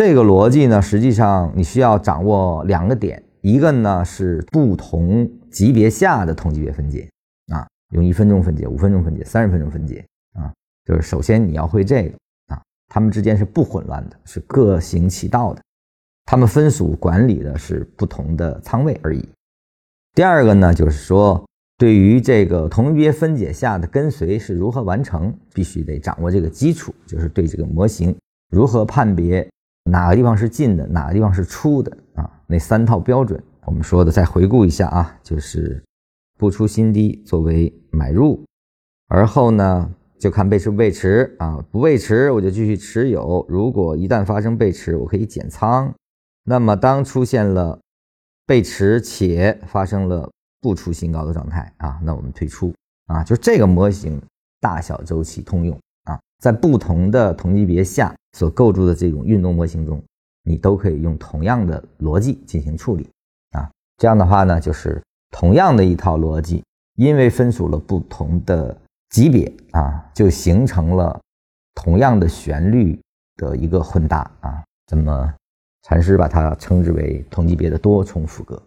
这个逻辑呢，实际上你需要掌握两个点，一个呢是不同级别下的同级别分解啊，用一分钟分解、五分钟分解、三十分钟分解啊，就是首先你要会这个啊，它们之间是不混乱的，是各行其道的，它们分属管理的是不同的仓位而已。第二个呢，就是说对于这个同级别分解下的跟随是如何完成，必须得掌握这个基础，就是对这个模型如何判别。哪个地方是进的，哪个地方是出的啊？那三套标准，我们说的再回顾一下啊，就是不出新低作为买入，而后呢就看背驰不背驰啊，不背驰我就继续持有，如果一旦发生背驰，我可以减仓。那么当出现了背驰且发生了不出新高的状态啊，那我们退出啊，就这个模型大小周期通用啊。在不同的同级别下所构筑的这种运动模型中，你都可以用同样的逻辑进行处理啊。这样的话呢，就是同样的一套逻辑，因为分属了不同的级别啊，就形成了同样的旋律的一个混搭啊。那么，禅师把它称之为同级别的多重副歌。